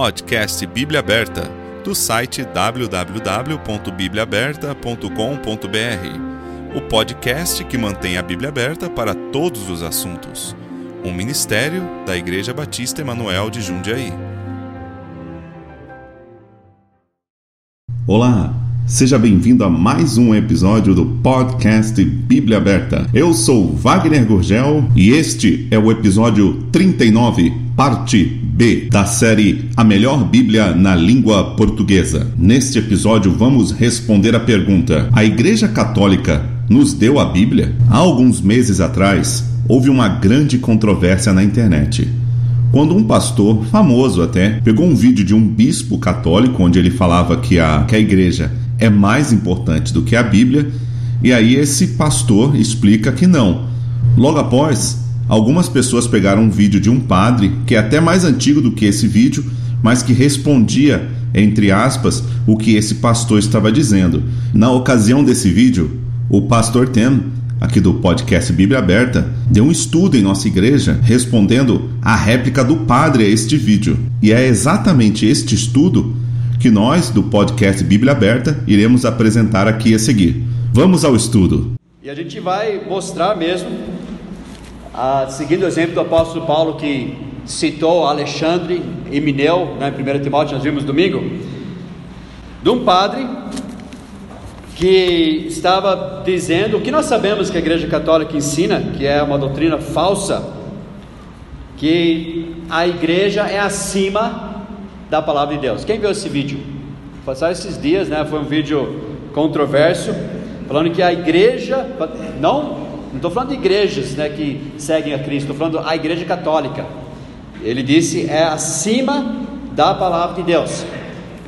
Podcast Bíblia Aberta, do site www.bibliaaberta.com.br. O podcast que mantém a Bíblia aberta para todos os assuntos. Um ministério da Igreja Batista Emanuel de Jundiaí. Olá, seja bem-vindo a mais um episódio do podcast Bíblia Aberta. Eu sou Wagner Gurgel e este é o episódio 39, parte B da série A Melhor Bíblia na Língua Portuguesa. Neste episódio vamos responder a pergunta: A Igreja Católica nos deu a Bíblia? Há alguns meses atrás, houve uma grande controvérsia na internet quando um pastor, famoso até, pegou um vídeo de um bispo católico onde ele falava que a, que a igreja é mais importante do que a Bíblia, e aí esse pastor explica que não. Logo após, algumas pessoas pegaram um vídeo de um padre, que é até mais antigo do que esse vídeo, mas que respondia, entre aspas, o que esse pastor estava dizendo. Na ocasião desse vídeo, o pastor Tem aqui do podcast Bíblia Aberta, deu um estudo em nossa igreja respondendo a réplica do padre a este vídeo. E é exatamente este estudo que nós, do podcast Bíblia Aberta, iremos apresentar aqui a seguir. Vamos ao estudo. E a gente vai mostrar mesmo, ah, seguindo o exemplo do apóstolo Paulo que citou Alexandre e Mineu, né, em 1 Timóteo, nós vimos domingo, de um padre que estava dizendo o que nós sabemos que a Igreja Católica ensina, que é uma doutrina falsa, que a igreja é acima da palavra de Deus. Quem viu esse vídeo? Passaram esses dias, né? Foi um vídeo controverso, falando que a igreja, não, não estou falando de igrejas, né, que seguem a Cristo, estou falando a igreja católica. Ele disse é acima da palavra de Deus.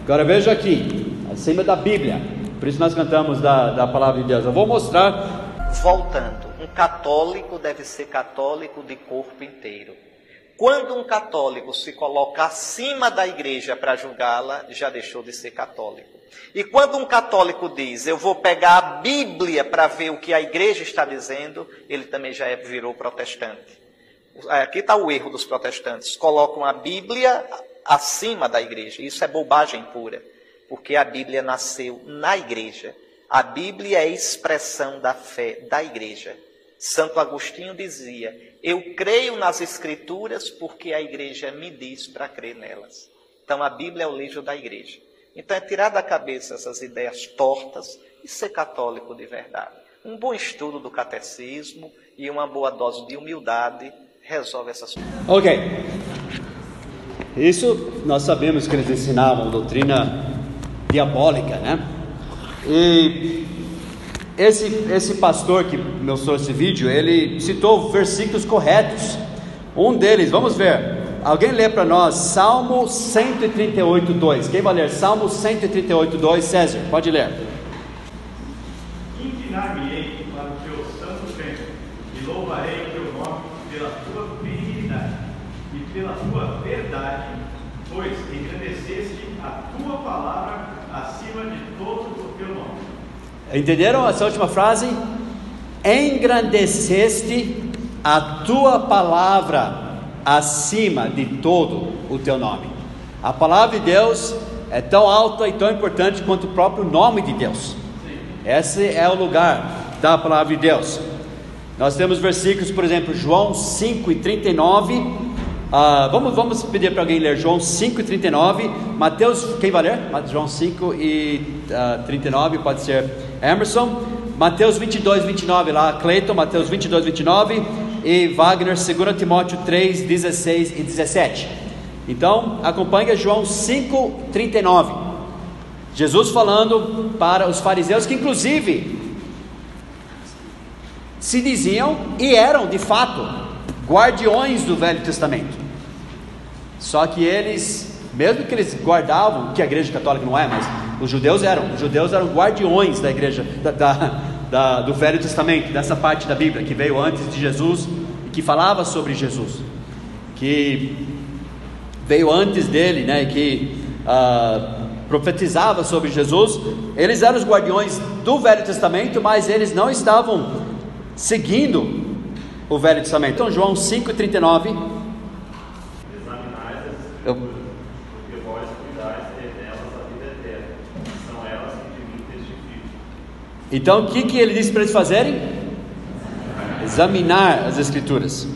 Agora veja aqui, acima da Bíblia. Por isso nós cantamos da, da palavra de Deus. Eu vou mostrar. Voltando, um católico deve ser católico de corpo inteiro. Quando um católico se coloca acima da igreja para julgá-la, já deixou de ser católico. E quando um católico diz, eu vou pegar a Bíblia para ver o que a igreja está dizendo, ele também já é, virou protestante. Aqui está o erro dos protestantes: colocam a Bíblia acima da igreja. Isso é bobagem pura porque a Bíblia nasceu na igreja. A Bíblia é expressão da fé da igreja. Santo Agostinho dizia: Eu creio nas Escrituras porque a igreja me diz para crer nelas. Então a Bíblia é o livro da igreja. Então é tirar da cabeça essas ideias tortas e ser católico de verdade. Um bom estudo do catecismo e uma boa dose de humildade resolve essas coisas. Ok. Isso nós sabemos que eles ensinavam doutrina diabólica, né? E esse, esse pastor que mostrou esse vídeo, ele citou versículos corretos. Um deles, vamos ver. Alguém lê para nós Salmo 138, 2. Quem vai ler? Salmo 138, 2. César, pode ler. Inclinar-me-ei para o teu santo templo e louvarei o teu nome pela tua benignidade e pela tua verdade, pois engrandeceste a tua palavra acima de todo o teu nome. Entenderam essa última frase? Engrandeceste a tua palavra acima de todo o teu nome. A palavra de Deus é tão alta e tão importante quanto o próprio nome de Deus. Esse é o lugar da palavra de Deus. Nós temos versículos, por exemplo, João 5 e 39 Uh, vamos, vamos pedir para alguém ler João 5 e 39. Mateus, quem vai ler? João 5 e uh, 39, pode ser Emerson. Mateus 22, 29 lá, Cleiton, Mateus 22, 29. E Wagner, 2 Timóteo 3, 16 e 17. Então, acompanhe João 5, 39. Jesus falando para os fariseus que, inclusive, se diziam e eram de fato guardiões do Velho Testamento. Só que eles, mesmo que eles guardavam, que a igreja católica não é, mas os judeus eram, os judeus eram guardiões da igreja, da, da, da, do Velho Testamento, dessa parte da Bíblia que veio antes de Jesus e que falava sobre Jesus, que veio antes dele, né, que uh, profetizava sobre Jesus. Eles eram os guardiões do Velho Testamento, mas eles não estavam seguindo o Velho Testamento. Então, João 5,39 eu... Porque vós cuidais delas a vida eterna, são elas que de mim testificam. Então, o que, que ele disse para eles fazerem? Examinar as Escrituras.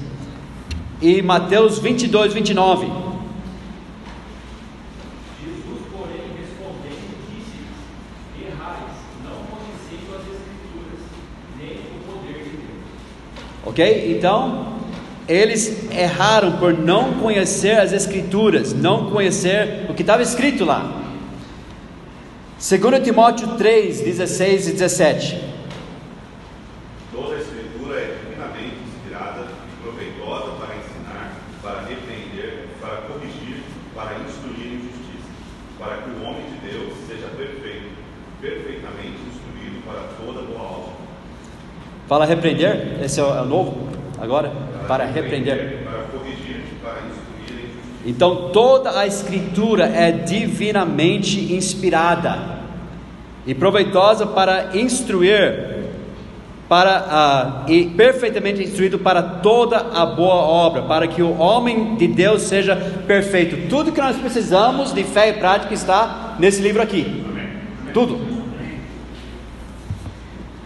E Mateus 22, 29. Jesus, porém, respondendo, disse: Errais, não conhecendo as Escrituras, nem o poder de Deus. Ok? Então eles erraram por não conhecer as Escrituras, não conhecer o que estava escrito lá. 2 Timóteo 3, 16 e 17. Toda a escritura é divinamente inspirada e proveitosa para ensinar, para repreender, para corrigir, para instruir em justiça, para que o homem de Deus seja perfeito, perfeitamente instruído para toda boa obra. Fala repreender, esse é o, é o novo agora? Para repreender. Para corrigir, para instruir. Então toda a escritura é divinamente inspirada e proveitosa para instruir, para ah, e perfeitamente instruído para toda a boa obra, para que o homem de Deus seja perfeito. Tudo que nós precisamos de fé e prática está nesse livro aqui. Tudo.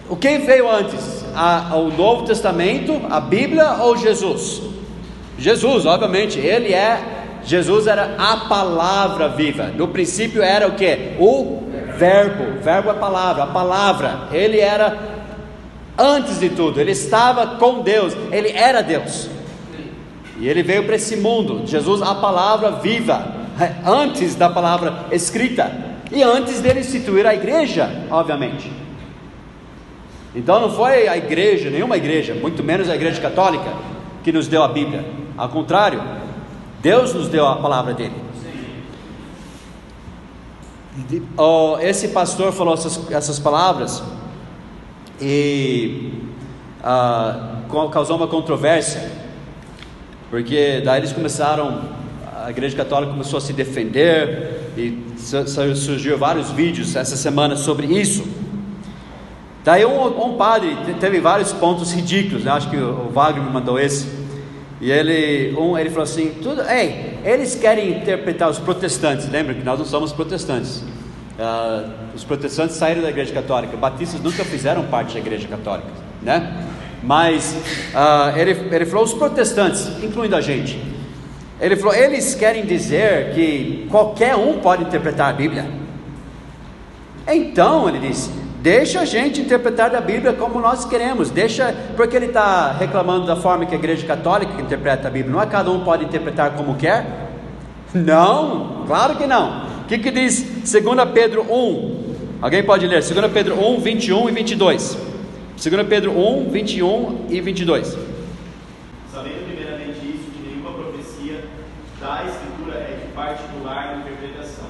O que veio antes? A, o Novo Testamento, a Bíblia ou Jesus? Jesus, obviamente, ele é. Jesus era a palavra viva. No princípio era o que? O verbo. Verbo é palavra. A palavra. Ele era antes de tudo. Ele estava com Deus. Ele era Deus. E ele veio para esse mundo. Jesus, a palavra viva. Antes da palavra escrita. E antes dele instituir a igreja, obviamente. Então não foi a igreja, nenhuma igreja, muito menos a igreja católica, que nos deu a Bíblia. Ao contrário, Deus nos deu a palavra dele. Oh, esse pastor falou essas, essas palavras e ah, causou uma controvérsia, porque daí eles começaram, a igreja católica começou a se defender e surgiu vários vídeos essa semana sobre isso. Daí um, um padre teve vários pontos ridículos, né? acho que o, Wagner me mandou esse. E ele, um, ele falou assim: tudo, ei, eles querem interpretar os protestantes. Lembra que nós não somos protestantes. Uh, os protestantes saíram da igreja católica. Batistas nunca fizeram parte da igreja católica, né? Mas uh, ele, ele falou os protestantes, incluindo a gente. Ele falou: eles querem dizer que qualquer um pode interpretar a Bíblia. Então, ele disse: Deixa a gente interpretar a Bíblia como nós queremos. Deixa, porque ele está reclamando da forma que a Igreja Católica interpreta a Bíblia. Não é cada um pode interpretar como quer? Não, claro que não. O que, que diz 2 Pedro 1? Alguém pode ler? 2 Pedro 1, 21 e 22. 2 Pedro 1, 21 e 22. Sabendo primeiramente isso, que nenhuma profecia da Escritura é de particular interpretação,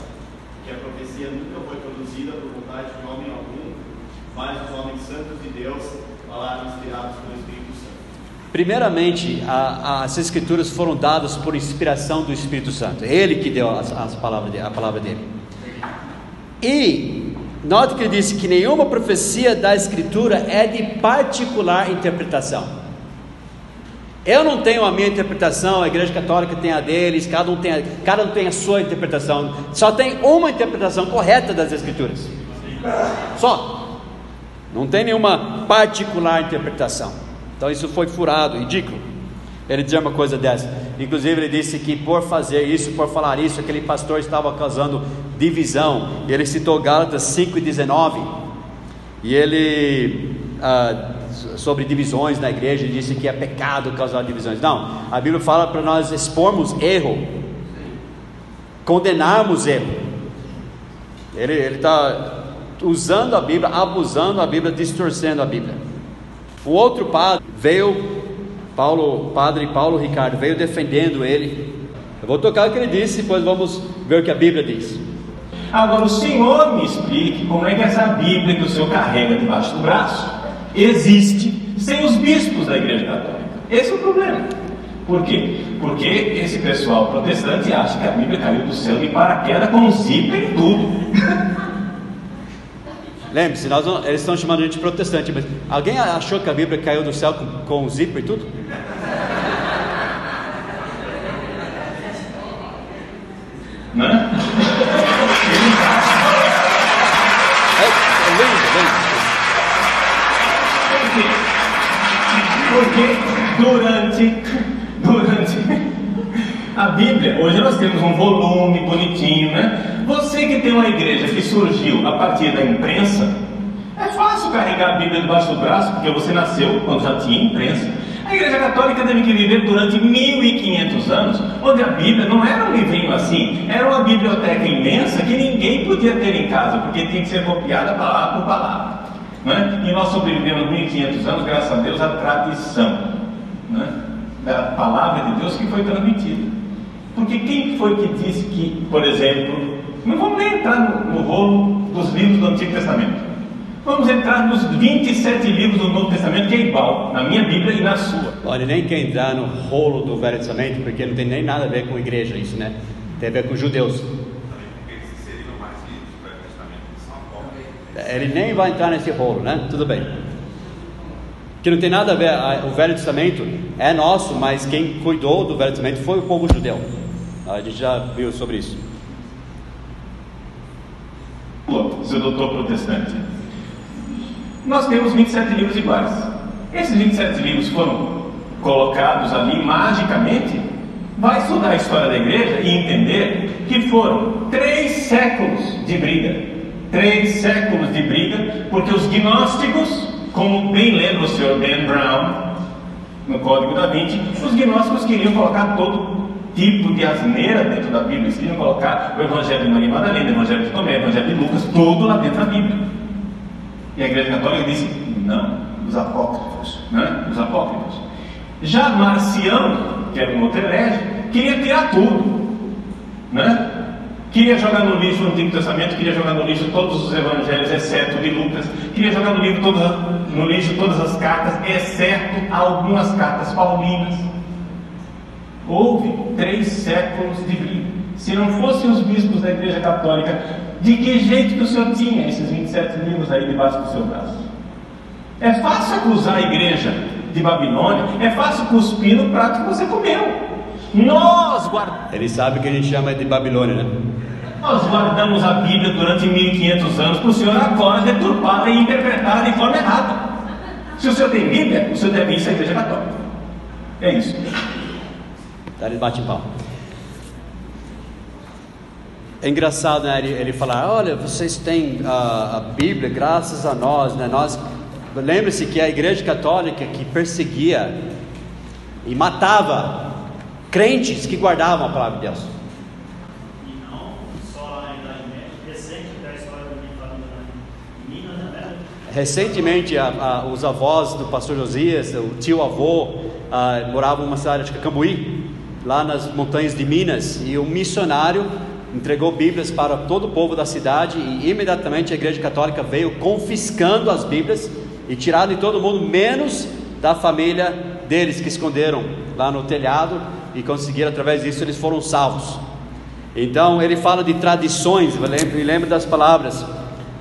que a profecia nunca foi produzida por vontade de homem algum, mas os homens santos de Deus inspirados pelo Espírito Santo. Primeiramente, a, as escrituras foram dadas por inspiração do Espírito Santo. Ele que deu as, as palavras, a palavra dele. E note que ele disse que nenhuma profecia da escritura é de particular interpretação. Eu não tenho a minha interpretação, a igreja católica tem a deles, cada um tem a, cada um tem a sua interpretação. Só tem uma interpretação correta das escrituras. Só. Não tem nenhuma particular interpretação. Então isso foi furado, ridículo. Ele dizer uma coisa dessa. Inclusive ele disse que por fazer isso, por falar isso, aquele pastor estava causando divisão. Ele citou Gálatas 5 e 19. E ele ah, sobre divisões na igreja, disse que é pecado causar divisões. Não, a Bíblia fala para nós expormos erro, condenarmos erro. Ele está usando a Bíblia, abusando a Bíblia, distorcendo a Bíblia. O outro padre veio, Paulo, padre Paulo Ricardo, veio defendendo ele. Eu vou tocar o que ele disse, depois vamos ver o que a Bíblia diz. Agora, o Senhor me explique como é que essa Bíblia que o Senhor carrega debaixo do braço existe sem os bispos da Igreja Católica. Esse é o problema. Por quê? Porque esse pessoal protestante acha que a Bíblia caiu do céu de paraquedas com zíper e tudo. Lembre-se, nós não, eles estão chamando a gente de protestante, mas alguém achou que a Bíblia caiu do céu com, com zíper e tudo? Não é? É, é lindo, lindo. Porque durante a Bíblia, hoje nós temos um volume bonitinho, né? Você que tem uma igreja que surgiu a partir da imprensa, é fácil carregar a Bíblia debaixo do braço, porque você nasceu quando já tinha imprensa. A Igreja Católica teve que viver durante 1500 anos, onde a Bíblia não era um livrinho assim, era uma biblioteca imensa que ninguém podia ter em casa, porque tinha que ser copiada palavra por palavra. Né? E nós sobrevivemos 1500 anos, graças a Deus, à tradição né? da palavra de Deus que foi transmitida. Porque quem foi que disse que, por exemplo, não vamos nem entrar no, no rolo dos livros do Antigo Testamento. Vamos entrar nos 27 livros do Novo Testamento, que é igual, na minha Bíblia e na sua. Olha, nem quer entrar no rolo do Velho Testamento, porque não tem nem nada a ver com igreja isso, né? Tem a ver com judeus. Ele nem vai entrar nesse rolo, né? Tudo bem. Que não tem nada a ver, o Velho Testamento é nosso, mas quem cuidou do Velho Testamento foi o povo judeu. A gente já viu sobre isso. Seu doutor protestante, nós temos 27 livros iguais. Esses 27 livros foram colocados ali magicamente. Vai estudar a história da igreja e entender que foram três séculos de briga. Três séculos de briga, porque os gnósticos, como bem lembra o senhor Dan Brown, no Código da Vinci, os gnósticos queriam colocar todo tipo de asneira dentro da Bíblia. Eles queriam colocar o Evangelho de Maria Madalena, o Evangelho de Tomé, o Evangelho de Lucas, tudo lá dentro da Bíblia. E a Igreja Católica disse: não, os apócrifos, né? os apócrifos. Já Marcião, que era um outro herege, queria tirar tudo, né? Queria jogar no lixo o Antigo Testamento, queria jogar no lixo todos os evangelhos, exceto de Lucas, queria jogar no, livro todas, no lixo todas as cartas, exceto algumas cartas paulinas. Houve três séculos de briga. Se não fossem os bispos da Igreja Católica, de que jeito que o senhor tinha esses 27 livros aí debaixo do seu braço? É fácil acusar a igreja de Babilônia, é fácil cuspir no prato que você comeu. Nós guardamos. Ele sabe que a gente chama de Babilônia, né? Nós guardamos a Bíblia durante 1500 anos para o senhor agora deturpada e interpretada de forma errada. Se o senhor tem Bíblia, o senhor deve ir à igreja católica. É isso. Tá, ele bate pau. É engraçado, né? Ele, ele falar, olha, vocês têm a, a Bíblia, graças a nós, né? Nós lembre-se que a Igreja Católica que perseguia e matava crentes que guardavam a palavra de Deus. E não só na Idade Média, recente da história da minha família em Minas, né? Recentemente, a, a, os avós do pastor Josias, o tio avô, a, moravam numa cidade de Cambuí, lá nas montanhas de Minas, e um missionário entregou Bíblias para todo o povo da cidade e imediatamente a Igreja Católica veio confiscando as Bíblias e tirando de todo mundo, menos da família deles que esconderam lá no telhado e conseguiram através disso eles foram salvos. Então ele fala de tradições, e lembra das palavras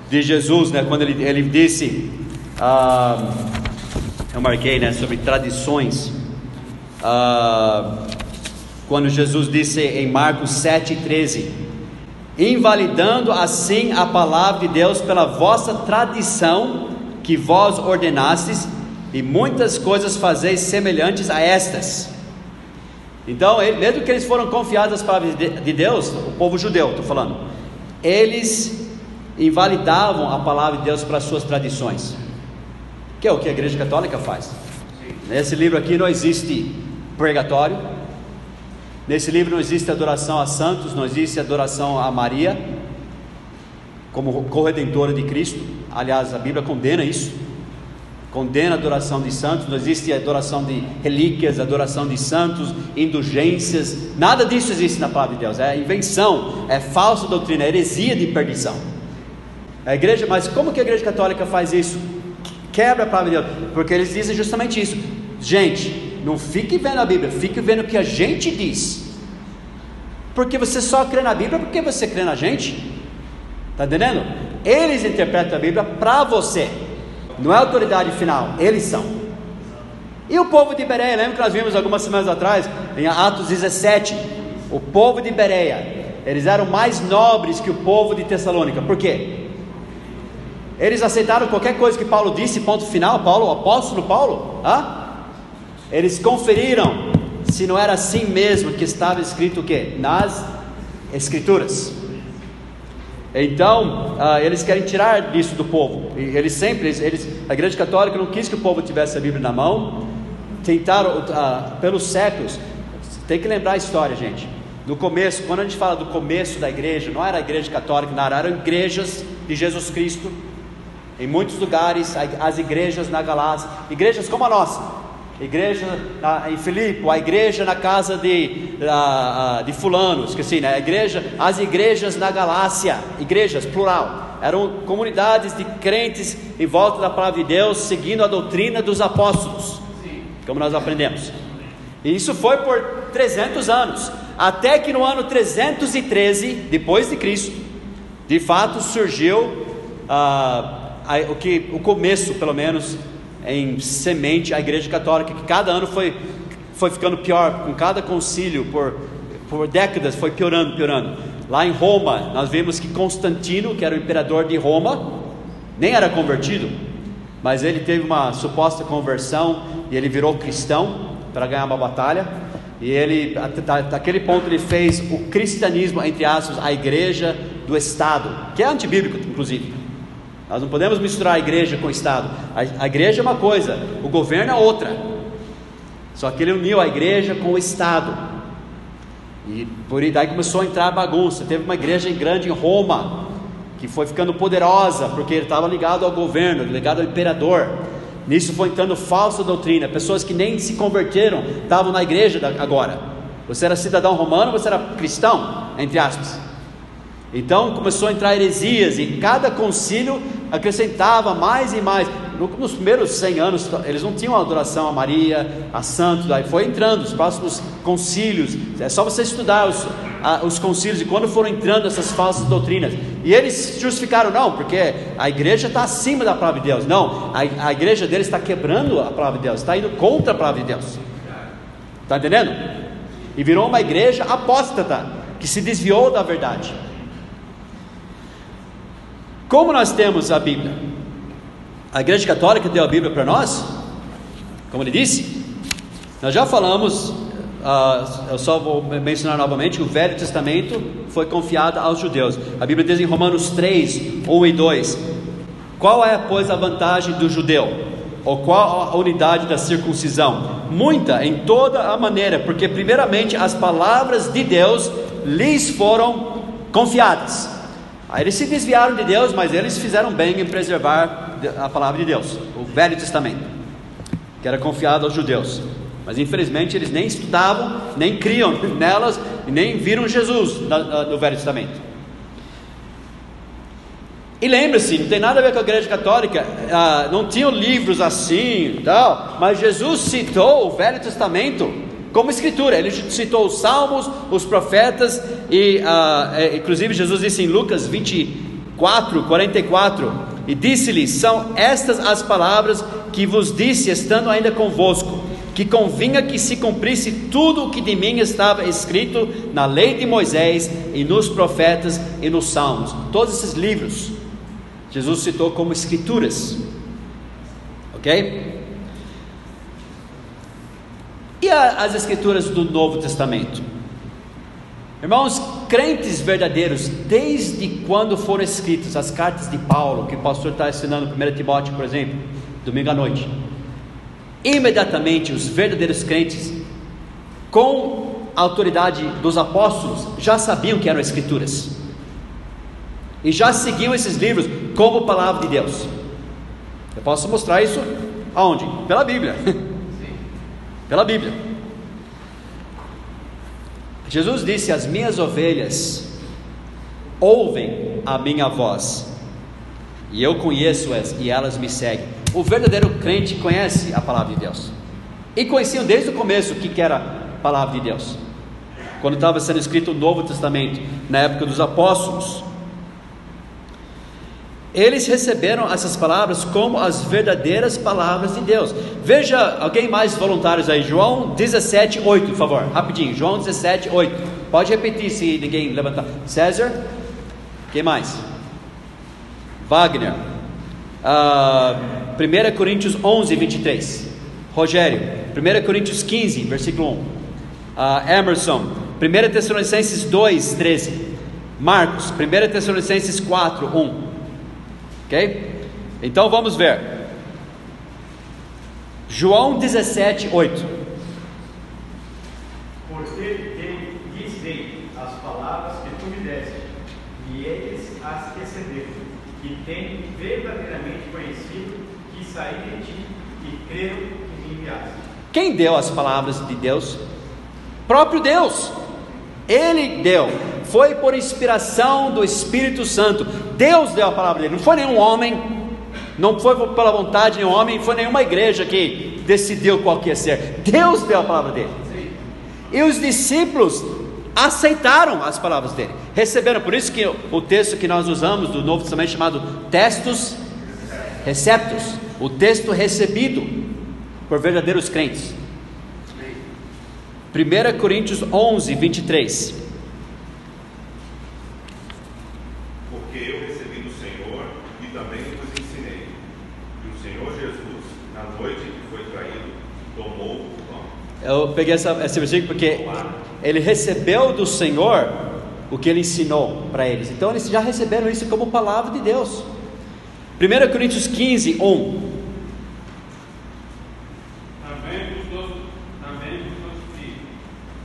de Jesus, né, quando ele, ele disse, ah, eu marquei, né, sobre tradições. Ah, quando Jesus disse em Marcos 7,13: Invalidando assim a palavra de Deus pela vossa tradição que vós ordenastes, e muitas coisas fazeis semelhantes a estas. Então, mesmo que eles foram confiados nas palavras de Deus, o povo judeu, estou falando, eles invalidavam a palavra de Deus para as suas tradições, que é o que a Igreja Católica faz. Nesse livro aqui não existe purgatório, Nesse livro não existe adoração a santos, não existe adoração a Maria como corredentora de Cristo. Aliás, a Bíblia condena isso. Condena a adoração de santos, não existe adoração de relíquias, adoração de santos, indulgências, nada disso existe na palavra de Deus, é invenção, é falsa doutrina, é heresia de perdição. A igreja, mas como que a igreja católica faz isso? Quebra a palavra de Deus, porque eles dizem justamente isso. Gente, não fique vendo a Bíblia, fique vendo o que a gente diz. Porque você só crê na Bíblia porque você crê na gente. Está entendendo? Eles interpretam a Bíblia para você. Não é autoridade final, eles são. E o povo de Bereia, lembra que nós vimos algumas semanas atrás, em Atos 17, o povo de Bereia, eles eram mais nobres que o povo de Tessalônica. Por quê? Eles aceitaram qualquer coisa que Paulo disse, ponto final, Paulo, o apóstolo Paulo. Ah? Eles conferiram se não era assim mesmo que estava escrito o quê? Nas escrituras. Então, uh, eles querem tirar isso do povo. E eles sempre, eles, a Igreja Católica não quis que o povo tivesse a Bíblia na mão. Tentaram, uh, pelos séculos, tem que lembrar a história, gente. No começo, quando a gente fala do começo da igreja, não era a igreja católica, não, eram igrejas de Jesus Cristo. Em muitos lugares, as igrejas na Galácia, igrejas como a nossa, igreja em Filipe, a igreja na casa de, de fulano, esqueci, né? A igreja, as igrejas na Galácia, igrejas, plural, eram comunidades de crentes em volta da palavra de Deus, seguindo a doutrina dos apóstolos, como nós aprendemos. E isso foi por 300 anos, até que no ano 313 depois de Cristo, de fato surgiu ah, o que o começo, pelo menos, em semente a Igreja Católica, que cada ano foi, foi ficando pior, com cada concílio, por, por décadas foi piorando, piorando. Lá em Roma, nós vimos que Constantino, que era o imperador de Roma, nem era convertido, mas ele teve uma suposta conversão e ele virou cristão para ganhar uma batalha. E ele, daquele ponto, ele fez o cristianismo, entre aspas, a igreja do Estado, que é antibíblico, inclusive. Nós não podemos misturar a igreja com o Estado. A, a igreja é uma coisa, o governo é outra. Só que ele uniu a igreja com o Estado. E por aí daí começou a entrar a bagunça. Teve uma igreja grande em Roma, que foi ficando poderosa, porque ele estava ligado ao governo, ligado ao imperador. Nisso foi entrando falsa doutrina. Pessoas que nem se converteram estavam na igreja agora. Você era cidadão romano, você era cristão, entre aspas. Então começou a entrar heresias e cada concílio acrescentava mais e mais. Nos primeiros 100 anos, eles não tinham adoração a Maria, a santos, aí foi entrando os próximos concílios. É só você estudar os, a, os concílios e quando foram entrando essas falsas doutrinas. E eles justificaram, não, porque a igreja está acima da palavra de Deus. Não, a, a igreja deles está quebrando a palavra de Deus, está indo contra a palavra de Deus. Está entendendo? E virou uma igreja apóstata, que se desviou da verdade. Como nós temos a Bíblia? A Igreja Católica deu a Bíblia para nós, como ele disse. Nós já falamos, uh, eu só vou mencionar novamente: o Velho Testamento foi confiado aos judeus. A Bíblia diz em Romanos 3, 1 e 2: Qual é, pois, a vantagem do judeu? Ou qual a unidade da circuncisão? Muita em toda a maneira, porque, primeiramente, as palavras de Deus lhes foram confiadas. Aí eles se desviaram de Deus, mas eles fizeram bem em preservar a palavra de Deus, o Velho Testamento, que era confiado aos judeus. Mas infelizmente eles nem estudavam, nem criam nelas, e nem viram Jesus no Velho Testamento. E lembre-se, não tem nada a ver com a igreja católica, ah, não tinham livros assim, tal, mas Jesus citou o Velho Testamento como escritura. Ele citou os salmos, os profetas, e uh, inclusive Jesus disse em Lucas 24, 44: E disse-lhe: São estas as palavras que vos disse, estando ainda convosco, que convinha que se cumprisse tudo o que de mim estava escrito na lei de Moisés, e nos profetas e nos salmos. Todos esses livros, Jesus citou como escrituras. Ok? E a, as escrituras do Novo Testamento? Irmãos, crentes verdadeiros, desde quando foram escritas as cartas de Paulo, que o pastor está ensinando 1 Timóteo, por exemplo, domingo à noite, imediatamente os verdadeiros crentes, com a autoridade dos apóstolos, já sabiam que eram escrituras, e já seguiam esses livros como palavra de Deus. Eu posso mostrar isso aonde? Pela Bíblia. pela Bíblia. Jesus disse: As minhas ovelhas ouvem a minha voz, e eu conheço-as e elas me seguem. O verdadeiro crente conhece a palavra de Deus, e conheciam desde o começo o que era a palavra de Deus, quando estava sendo escrito o Novo Testamento, na época dos apóstolos. Eles receberam essas palavras como as verdadeiras palavras de Deus. Veja alguém mais voluntários aí, João 17, 8, por favor, rapidinho. João 17, 8. Pode repetir se ninguém levantar. César, quem mais? Wagner. Uh, 1 Coríntios 11, 23. Rogério, 1 Coríntios 15, versículo 1. Uh, Emerson, 1 Tessalonicenses 2, 13. Marcos, 1 Tessalonicenses 4, 1. Ok? Então vamos ver. João 17, 8. Porque lhes dei as palavras que tu me deste, e eles as receberam, e têm verdadeiramente conhecido que saí de ti e creram que me enviaste. Quem deu as palavras de Deus? Próprio Deus. Ele deu. Foi por inspiração do Espírito Santo. Deus deu a palavra dele. Não foi nenhum homem. Não foi pela vontade de nenhum homem. Foi nenhuma igreja que decidiu qual que ia ser. Deus deu a palavra dele. E os discípulos aceitaram as palavras dele. Receberam. Por isso que o texto que nós usamos do Novo Testamento chamado textos receptos. O texto recebido por verdadeiros crentes. 1 Coríntios 11, 23. Porque eu recebi do Senhor e também vos ensinei. Que o Senhor Jesus, na noite que foi traído, tomou o pão. Eu peguei essa, esse versículo porque ele recebeu do Senhor o que ele ensinou para eles. Então eles já receberam isso como palavra de Deus. 1 Coríntios 15, 1. Também vos dou, também vos notifico,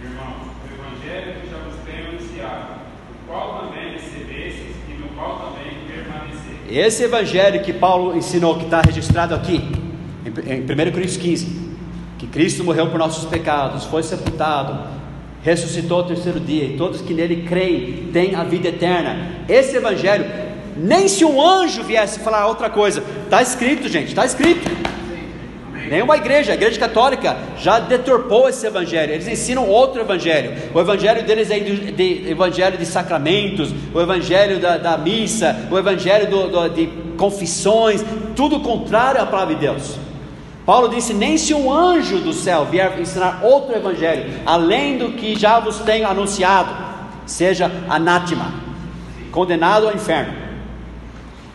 irmãos, o evangelho que já vos tenho anunciado, o qual também recebestes e no qual também permaneceis. Esse evangelho que Paulo ensinou, que está registrado aqui, em, em 1 Coríntios 15, que Cristo morreu por nossos pecados, foi sepultado, ressuscitou ao terceiro dia, e todos que nele creem têm a vida eterna. Esse evangelho, nem se um anjo viesse falar outra coisa, está escrito, gente, está escrito. Nenhuma igreja, a igreja católica já deturpou esse evangelho. Eles ensinam outro evangelho. O evangelho deles é de, de evangelho de sacramentos, o evangelho da, da missa, o evangelho do, do, de confissões, tudo contrário à palavra de Deus. Paulo disse: Nem se um anjo do céu vier ensinar outro evangelho, além do que já vos tenho anunciado, seja anátema, condenado ao inferno.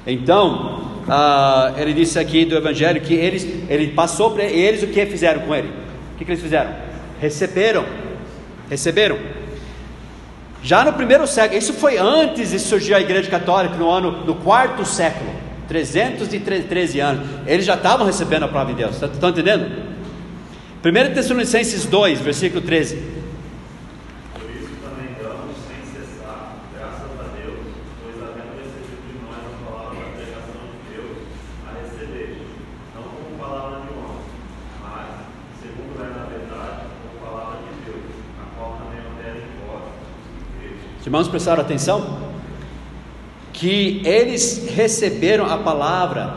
Então, ah, ele disse aqui do Evangelho que eles, ele passou para eles o que fizeram com ele. O que, que eles fizeram? Receberam, receberam. Já no primeiro século, isso foi antes de surgir a Igreja Católica no ano no quarto século, 313 anos. Eles já estavam recebendo a palavra de Deus. Estão tá, entendendo? 1 Tessalonicenses 2, versículo 13. Por isso também damos sem cessar, graças a Deus, pois havendo recebido de nós a palavra da pregação de Deus, a receber, não como palavra de homem, mas, segundo é na verdade, como palavra de Deus, a qual também opera em vós, os que credes. Os irmãos prestaram atenção? Que eles receberam a palavra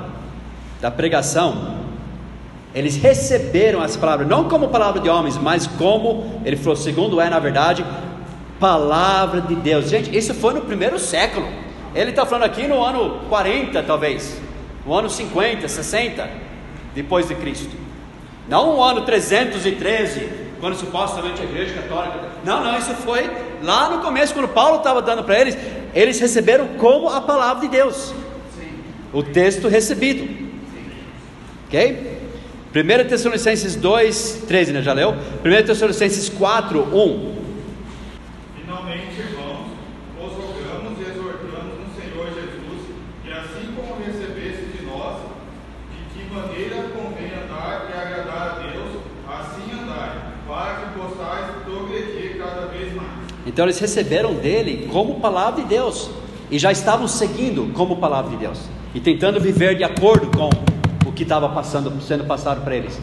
da pregação, eles receberam essa palavra, não como palavra de homens, mas como, ele falou, segundo é na verdade, palavra de Deus. Gente, isso foi no primeiro século. Ele está falando aqui no ano 40, talvez, no ano 50, 60, depois de Cristo. Não o ano 313, quando supostamente a igreja católica. Não, não, isso foi lá no começo, quando Paulo estava dando para eles, eles receberam como a palavra de Deus. O texto recebido. Ok? 1 Tessalonicenses 2, 13, né? Já leu? 1 Tessalonicenses 4, 1. Finalmente, irmãos, vos rogamos e exortamos no Senhor Jesus, que assim como recebeste de nós, de que maneira convém andar e agradar a Deus, assim andai, para que possais progredir cada vez mais. Então eles receberam dele como palavra de Deus e já estavam seguindo como palavra de Deus e tentando viver de acordo com o que estava passando, sendo passado para eles.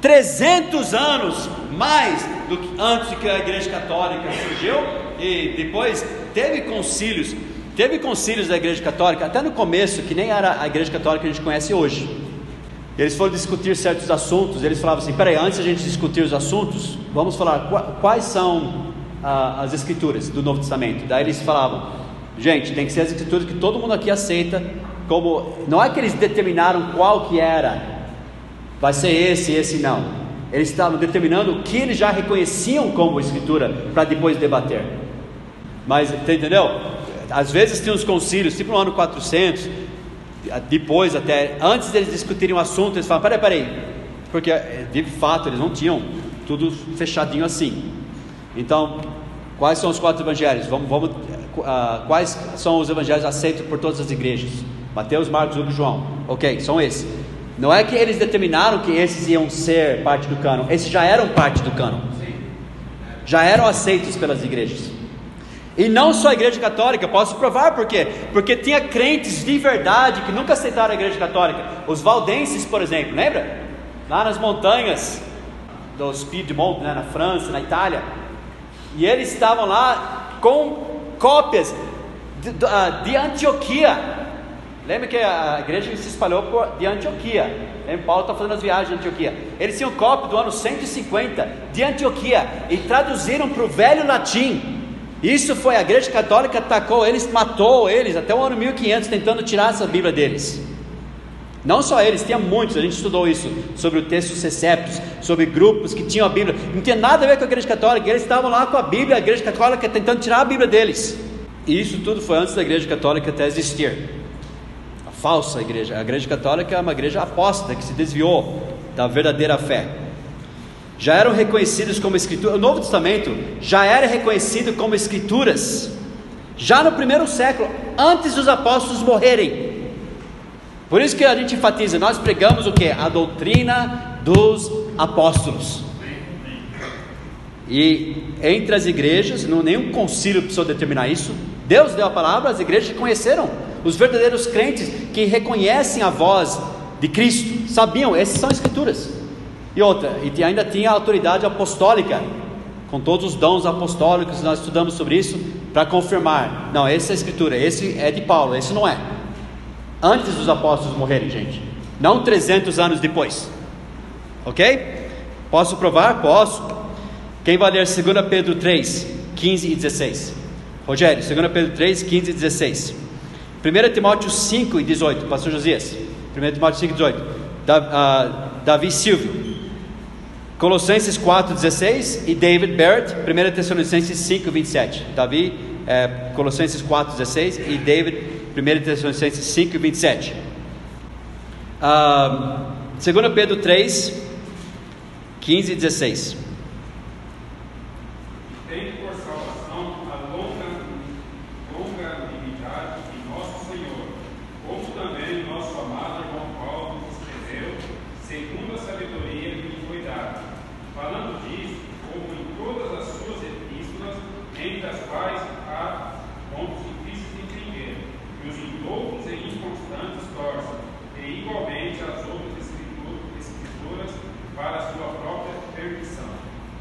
300 anos mais do que antes que a Igreja Católica surgiu e depois teve concílios, teve concílios da Igreja Católica até no começo que nem era a Igreja Católica que a gente conhece hoje. Eles foram discutir certos assuntos. Eles falavam assim: peraí, antes a gente discutir os assuntos, vamos falar qua- quais são as escrituras do Novo Testamento. Daí eles falavam: gente, tem que ser as escrituras que todo mundo aqui aceita. Como não é que eles determinaram qual que era, vai ser esse, esse não. Eles estavam determinando o que eles já reconheciam como escritura para depois debater. Mas, entendeu? Às vezes tinha uns concílios, tipo no ano 400, depois até, antes deles discutirem o assunto, eles falam, peraí, peraí, porque eh, de fato eles não tinham tudo fechadinho assim. Então, quais são os quatro evangelhos? Vamos, vamos uh, quais são os evangelhos aceitos por todas as igrejas? Mateus, Marcos, Lucas e João. Ok, são esses. Não é que eles determinaram que esses iam ser parte do cano, esses já eram parte do cano. Já eram aceitos pelas igrejas. E não só a igreja católica, posso provar por quê? Porque tinha crentes de verdade que nunca aceitaram a igreja católica. Os valdenses, por exemplo, lembra? Lá nas montanhas dos Piedmont, né, na França, na Itália. E eles estavam lá com cópias de, ah, de Antioquia. Lembra que a igreja se espalhou por, de Antioquia. Lembra? Paulo está fazendo as viagens de Antioquia. Eles tinham cópia do ano 150 de Antioquia e traduziram para o velho latim. Isso foi a igreja católica atacou eles, matou eles até o ano 1500 tentando tirar essa Bíblia deles. Não só eles, tinha muitos, a gente estudou isso, sobre o texto Seceptos, sobre grupos que tinham a Bíblia, não tinha nada a ver com a igreja católica, eles estavam lá com a Bíblia, a igreja católica tentando tirar a Bíblia deles. E isso tudo foi antes da igreja católica até existir. A falsa igreja, a igreja católica é uma igreja apóstata que se desviou da verdadeira fé já eram reconhecidos como escrituras. O Novo Testamento já era reconhecido como escrituras, já no primeiro século, antes dos apóstolos morrerem. Por isso que a gente enfatiza, nós pregamos o que? A doutrina dos apóstolos. E entre as igrejas, não, nenhum concílio precisou determinar isso. Deus deu a palavra, as igrejas conheceram. Os verdadeiros crentes que reconhecem a voz de Cristo, sabiam, essas são escrituras. E outra, e ainda tinha a autoridade apostólica, com todos os dons apostólicos, nós estudamos sobre isso, para confirmar: não, essa é a escritura, esse é de Paulo, esse não é. Antes dos apóstolos morrerem, gente, não 300 anos depois, ok? Posso provar? Posso. Quem vai ler 2 Pedro 3, 15 e 16? Rogério, 2 Pedro 3, 15 e 16. 1 Timóteo 5 e 18, Pastor Josias. 1 Timóteo 5 e 18. Davi Silvio. Colossenses 4,16 e David Barrett, 1 Tessalonicenses 5, 27. Davi, é, Colossenses 4,16 e David, 1 Tessalonicenses 5, 27. Uh, 2 Pedro 3, 15 e 16.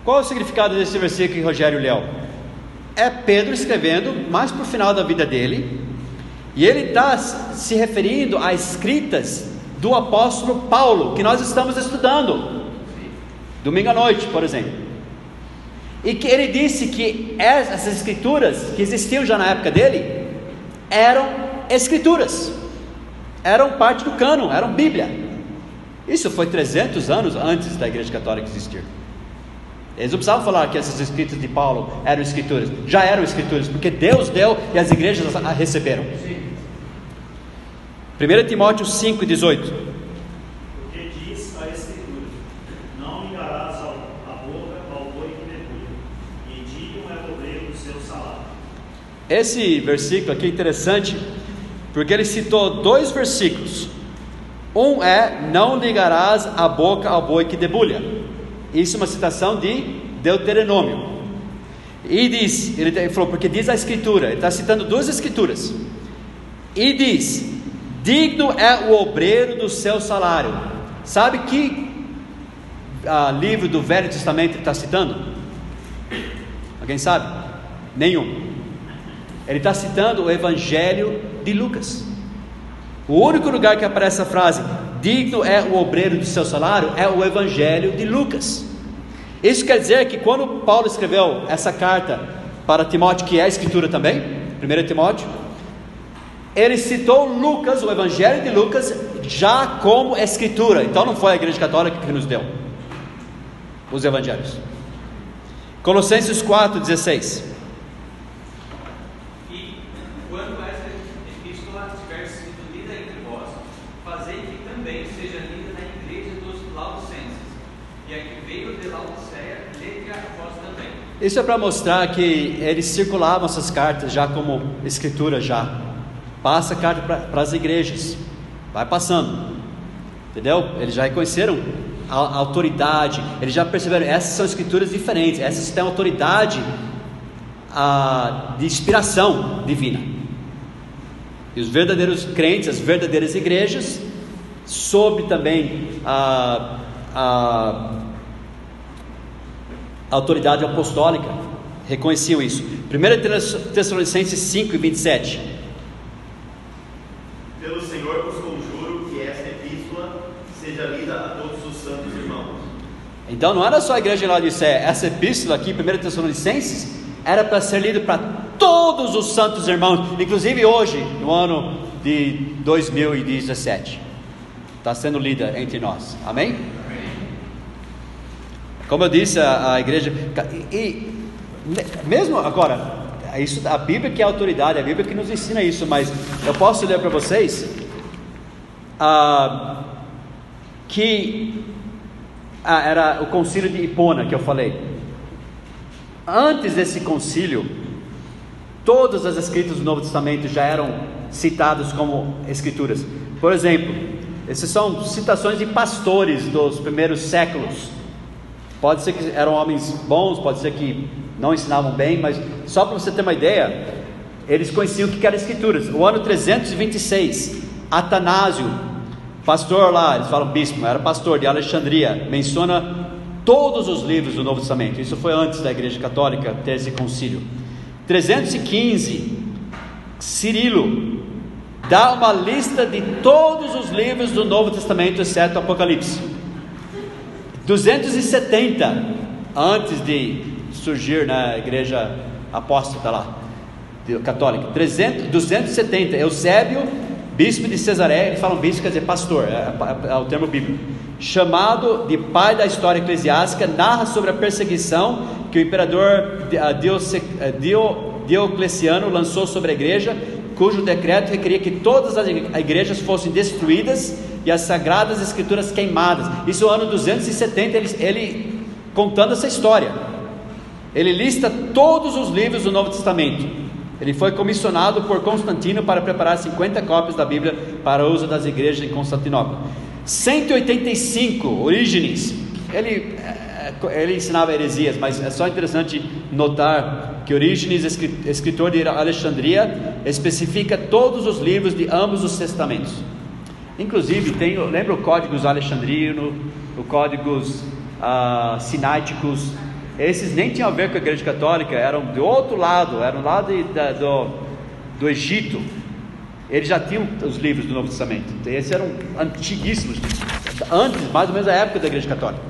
Qual é o significado desse versículo Rogério leu? É Pedro escrevendo mais para o final da vida dele, e ele está se referindo a escritas do apóstolo Paulo, que nós estamos estudando, domingo à noite, por exemplo. E que ele disse que essas escrituras, que existiam já na época dele, eram escrituras, eram parte do cano, eram Bíblia. Isso foi 300 anos antes da Igreja Católica existir. Eles não precisavam falar que essas escritas de Paulo eram escrituras, já eram escrituras, porque Deus deu e as igrejas a receberam. 1 Timóteo 5, 18. Porque diz a Escritura: Não ligarás a boca ao boi que mergulha, e digno é o obreiro do seu salário. Esse versículo aqui é interessante, porque ele citou dois versículos. Um é: Não ligarás a boca ao boi que debulha. Isso é uma citação de Deuteronômio. E diz, ele falou, porque diz a escritura, ele está citando duas escrituras. E diz: Digno é o obreiro do seu salário. Sabe que uh, livro do Velho Testamento ele está citando? Alguém sabe? Nenhum. Ele está citando o Evangelho de Lucas. O único lugar que aparece a frase digno é o obreiro do seu salário é o Evangelho de Lucas. Isso quer dizer que quando Paulo escreveu essa carta para Timóteo, que é a escritura também, 1 Timóteo, ele citou Lucas, o Evangelho de Lucas, já como escritura. Então não foi a Igreja Católica que nos deu os Evangelhos. Colossenses 4, 16. E quando essa epístola estiver sido lida entre vós, também seja lida na igreja dos Laodicenses. E a que veio de Laodiceia, lede a vós também. Isso é para mostrar que eles circulavam essas cartas já como escritura já. Passa a carta para as igrejas. Vai passando. Entendeu? Eles já reconheceram a, a autoridade, eles já perceberam, essas são escrituras diferentes, essas têm autoridade a, de inspiração divina. E os verdadeiros crentes, as verdadeiras igrejas, sob também a, a, a autoridade apostólica, reconheciam isso. 1 Tessalonicenses 5 e 27. Pelo Senhor vos conjuro que esta epístola seja lida a todos os santos irmãos. Então não era só a igreja de Laodiceia, essa epístola aqui, 1 Tessalonicenses, era para ser lida para todos os santos irmãos, inclusive hoje, no ano de 2017. Está sendo lida entre nós. Amém? Como eu disse, a, a igreja. E, e, mesmo agora, isso, a Bíblia que é a autoridade, a Bíblia que nos ensina isso, mas eu posso ler para vocês ah, que ah, era o concílio de Hipona que eu falei. Antes desse concílio, todas as escritas do Novo Testamento já eram citadas como escrituras. Por exemplo, essas são citações de pastores dos primeiros séculos. Pode ser que eram homens bons, pode ser que não ensinavam bem, mas só para você ter uma ideia, eles conheciam o que eram escrituras. O ano 326, Atanásio, pastor lá, eles falam bispo, era pastor de Alexandria, menciona todos os livros do Novo Testamento. Isso foi antes da Igreja Católica ter esse concílio. 315, Cirilo dá uma lista de todos os livros do Novo Testamento, exceto Apocalipse. 270 antes de surgir na igreja apóstata lá, católica. 300, 270, Eusébio, bispo de Cesareia, eles falam bispo quer dizer pastor, é, é, é o termo bíblico. Chamado de pai da história eclesiástica, narra sobre a perseguição que o imperador Diocleciano lançou sobre a igreja, cujo decreto requeria que todas as igrejas fossem destruídas e as sagradas escrituras queimadas. Isso no ano 270, ele, ele contando essa história. Ele lista todos os livros do Novo Testamento. Ele foi comissionado por Constantino para preparar 50 cópias da Bíblia para uso das igrejas em Constantinopla. 185, Orígenes. Ele, eh, ele ensinava heresias, mas é só interessante notar que Orígenes, escritor de Alexandria, especifica todos os livros de ambos os testamentos. Inclusive, tem, lembra o códigos alexandrino, o códigos ah, sináticos, esses nem tinham a ver com a igreja católica, eram do outro lado, eram lá de, de, do, do Egito. Eles já tinham os livros do Novo Testamento, esses eram antiguíssimos, antes, mais ou menos da época da igreja católica.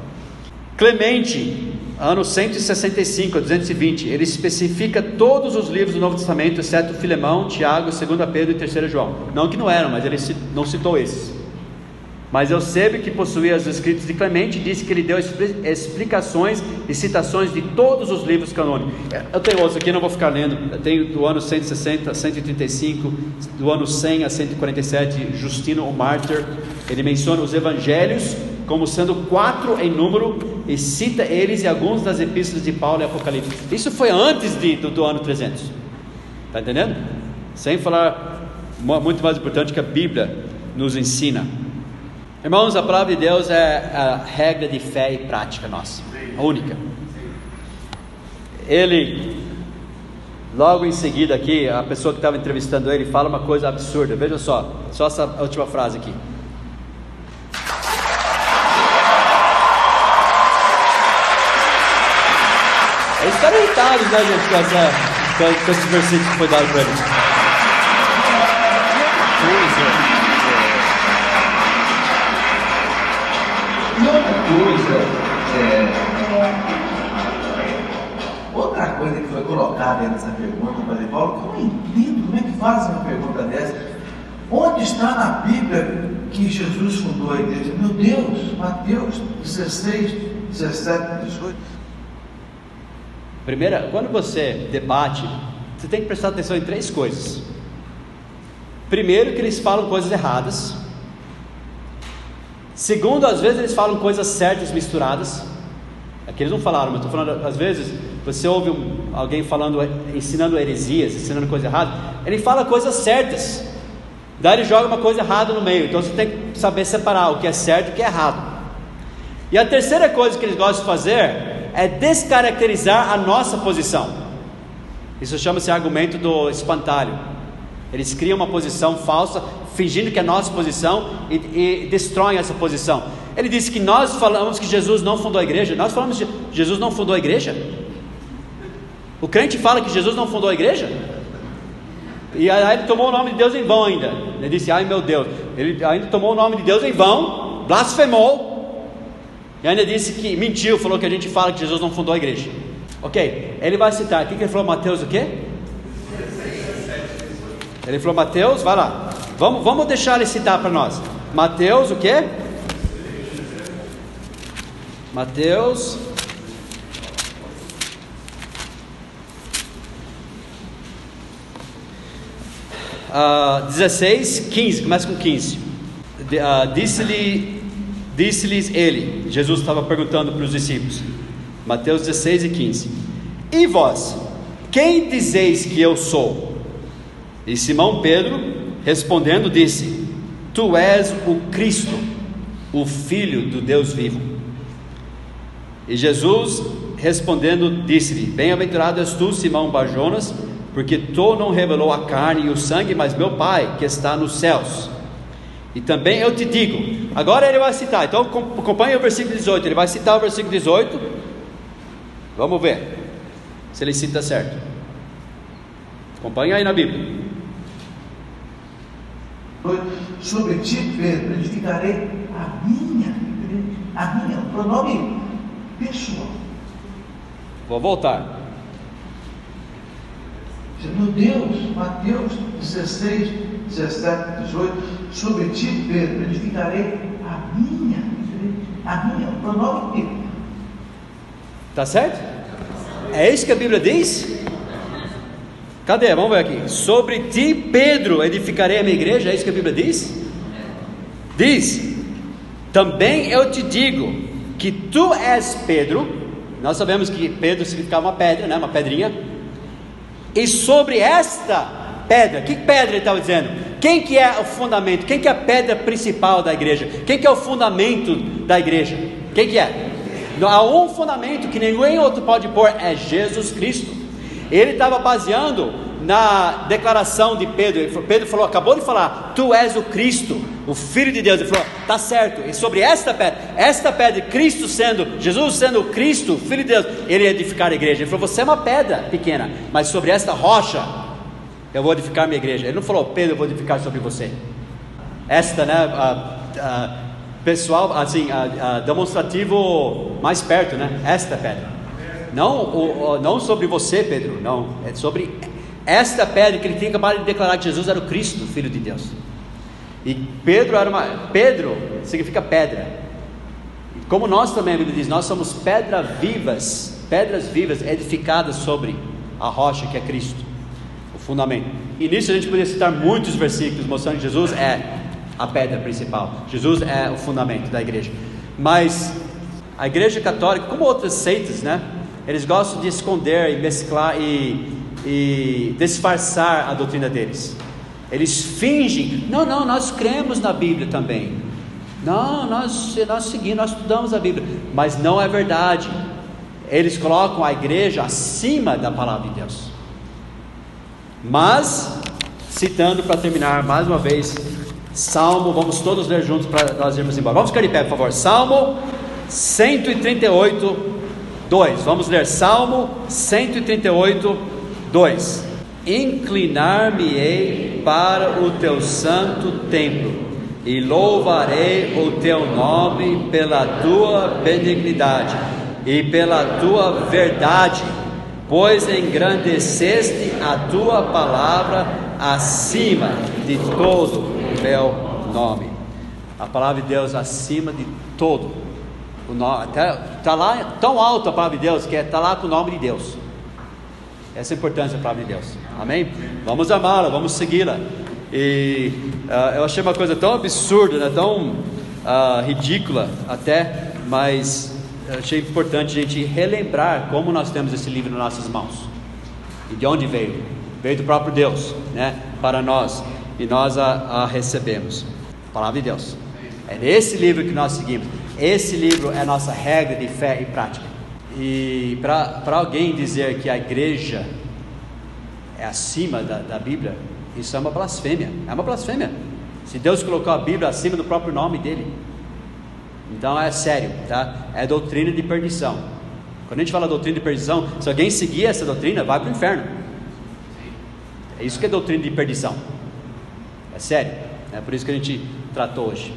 Clemente, ano 165 a 220, ele especifica todos os livros do Novo Testamento, exceto Filemão, Tiago, 2 Pedro e 3 João. Não que não eram, mas ele não citou esses. Mas Eusébio, que possuía os escritos de Clemente, disse que ele deu explicações e citações de todos os livros canônicos. Eu tenho outros aqui, não vou ficar lendo. Eu tenho do ano 160 a 135, do ano 100 a 147, Justino, o mártir. Ele menciona os evangelhos como sendo quatro em número e cita eles e alguns das epístolas de Paulo e Apocalipse. Isso foi antes de, do, do ano 300. Está entendendo? Sem falar, muito mais importante que a Bíblia nos ensina. Irmãos, a palavra de Deus é a regra de fé e prática nossa, a única. Ele, logo em seguida aqui, a pessoa que estava entrevistando ele fala uma coisa absurda. Veja só, só essa última frase aqui. Eles ficaram irritados, né, gente, com, essa, com esse versículo que foi dado para eles. E outra coisa, é, outra coisa que foi colocada nessa pergunta, Padre Paulo, que eu não entendo como é que fazem uma pergunta dessa. Onde está na Bíblia que Jesus fundou a igreja? Meu Deus, Mateus 16, 17, 18. Primeira, quando você debate, você tem que prestar atenção em três coisas. Primeiro, que eles falam coisas erradas. Segundo, às vezes eles falam coisas certas misturadas. Aqui eles não falaram, mas estou falando, às vezes você ouve um, alguém falando, ensinando heresias, ensinando coisa errada. Ele fala coisas certas. Daí ele joga uma coisa errada no meio. Então você tem que saber separar o que é certo e o que é errado. E a terceira coisa que eles gostam de fazer é descaracterizar a nossa posição. Isso chama-se argumento do espantalho. Eles criam uma posição falsa, fingindo que é nossa posição e, e destroem essa posição. Ele disse que nós falamos que Jesus não fundou a igreja. Nós falamos que Jesus não fundou a igreja. O crente fala que Jesus não fundou a igreja. E aí ele tomou o nome de Deus em vão ainda. Ele disse: Ai meu Deus. Ele ainda tomou o nome de Deus em vão, blasfemou. E ainda disse que mentiu, falou que a gente fala que Jesus não fundou a igreja. Ok, ele vai citar. O que ele falou, Mateus o quê? Ele falou, Mateus, vai lá. Vamos, vamos deixar ele citar para nós. Mateus o quê? Mateus. Uh, 16, 15, começa com 15. Uh, Disse-lhe, disse-lhes ele, Jesus estava perguntando para os discípulos, Mateus 16 e 15: E vós, quem dizeis que eu sou? E Simão Pedro, respondendo, disse: Tu és o Cristo, o Filho do Deus vivo. E Jesus respondendo disse-lhe: Bem-aventurado és tu, Simão Barjonas, porque tu não revelou a carne e o sangue, mas meu Pai que está nos céus. E também eu te digo, agora ele vai citar, então acompanhe o versículo 18, ele vai citar o versículo 18. Vamos ver se ele cita certo. Acompanhe aí na Bíblia. Sobre ti, Pedro, edificarei a minha, a minha, o pronome pessoal. Vou voltar. Meu Deus, Mateus 16, 17, 18, sobre ti, Pedro, edificarei a minha, a minha, o pronome. Tá certo? É isso que a Bíblia diz? Cadê? Vamos ver aqui. Sobre ti, Pedro, edificarei a minha igreja. É isso que a Bíblia diz? Diz: Também eu te digo que tu és Pedro, nós sabemos que Pedro significava uma pedra, né? uma pedrinha, e sobre esta pedra, que pedra ele estava dizendo? Quem que é o fundamento? Quem que é a pedra principal da igreja? Quem que é o fundamento da igreja? Quem que é? Há um fundamento que ninguém outro pode pôr, é Jesus Cristo. Ele estava baseando na declaração de Pedro. Pedro falou, acabou de falar, tu és o Cristo, o Filho de Deus. Ele falou, tá certo. E sobre esta pedra, esta pedra, Cristo sendo, Jesus sendo o Cristo, Filho de Deus, ele ia edificar a igreja. Ele falou, você é uma pedra pequena, mas sobre esta rocha eu vou edificar minha igreja. Ele não falou, Pedro, eu vou edificar sobre você. Esta, né, a, a, pessoal, assim, a, demonstrativo mais perto, né? Esta pedra. Não, o, o, não sobre você, Pedro, não. É sobre esta pedra que ele tinha acabado de declarar que Jesus era o Cristo, Filho de Deus. E Pedro era uma. Pedro significa pedra. Como nós também, a Bíblia diz, nós somos pedras vivas, pedras vivas edificadas sobre a rocha que é Cristo, fundamento. E nisso a gente poderia citar muitos versículos mostrando que Jesus é a pedra principal, Jesus é o fundamento da igreja. Mas a igreja católica, como outras seitas, né? Eles gostam de esconder e mesclar e e disfarçar a doutrina deles. Eles fingem, não, não, nós cremos na Bíblia também. Não, nós, nós seguimos, nós estudamos a Bíblia, mas não é verdade. Eles colocam a igreja acima da palavra de Deus. Mas, citando para terminar mais uma vez, Salmo, vamos todos ler juntos para nós irmos embora. Vamos ficar de pé, por favor. Salmo 138, 2. Vamos ler Salmo 138, 2: Inclinar-me-ei para o teu santo templo e louvarei o teu nome pela tua benignidade e pela tua verdade, pois engrandeceste a tua palavra acima de todo o meu nome. A palavra de Deus acima de todo o nome. Está lá tão alto a palavra de Deus que está lá com o nome de Deus. Essa é a importância da palavra de Deus. Amém? Vamos amá-la, vamos segui-la. E uh, eu achei uma coisa tão absurda, né? tão ah, ridícula até, mas achei importante a gente relembrar como nós temos esse livro nas nossas mãos e de onde veio. Veio do próprio Deus, né, para nós e nós a, a recebemos. palavra de Deus. É nesse livro que nós seguimos. Esse livro é a nossa regra de fé e prática. E para alguém dizer que a igreja é acima da, da Bíblia, isso é uma blasfêmia. É uma blasfêmia. Se Deus colocou a Bíblia acima do próprio nome dele. Então é sério, tá? É doutrina de perdição. Quando a gente fala doutrina de perdição, se alguém seguir essa doutrina, vai para o inferno. É isso que é doutrina de perdição. É sério. É por isso que a gente tratou hoje.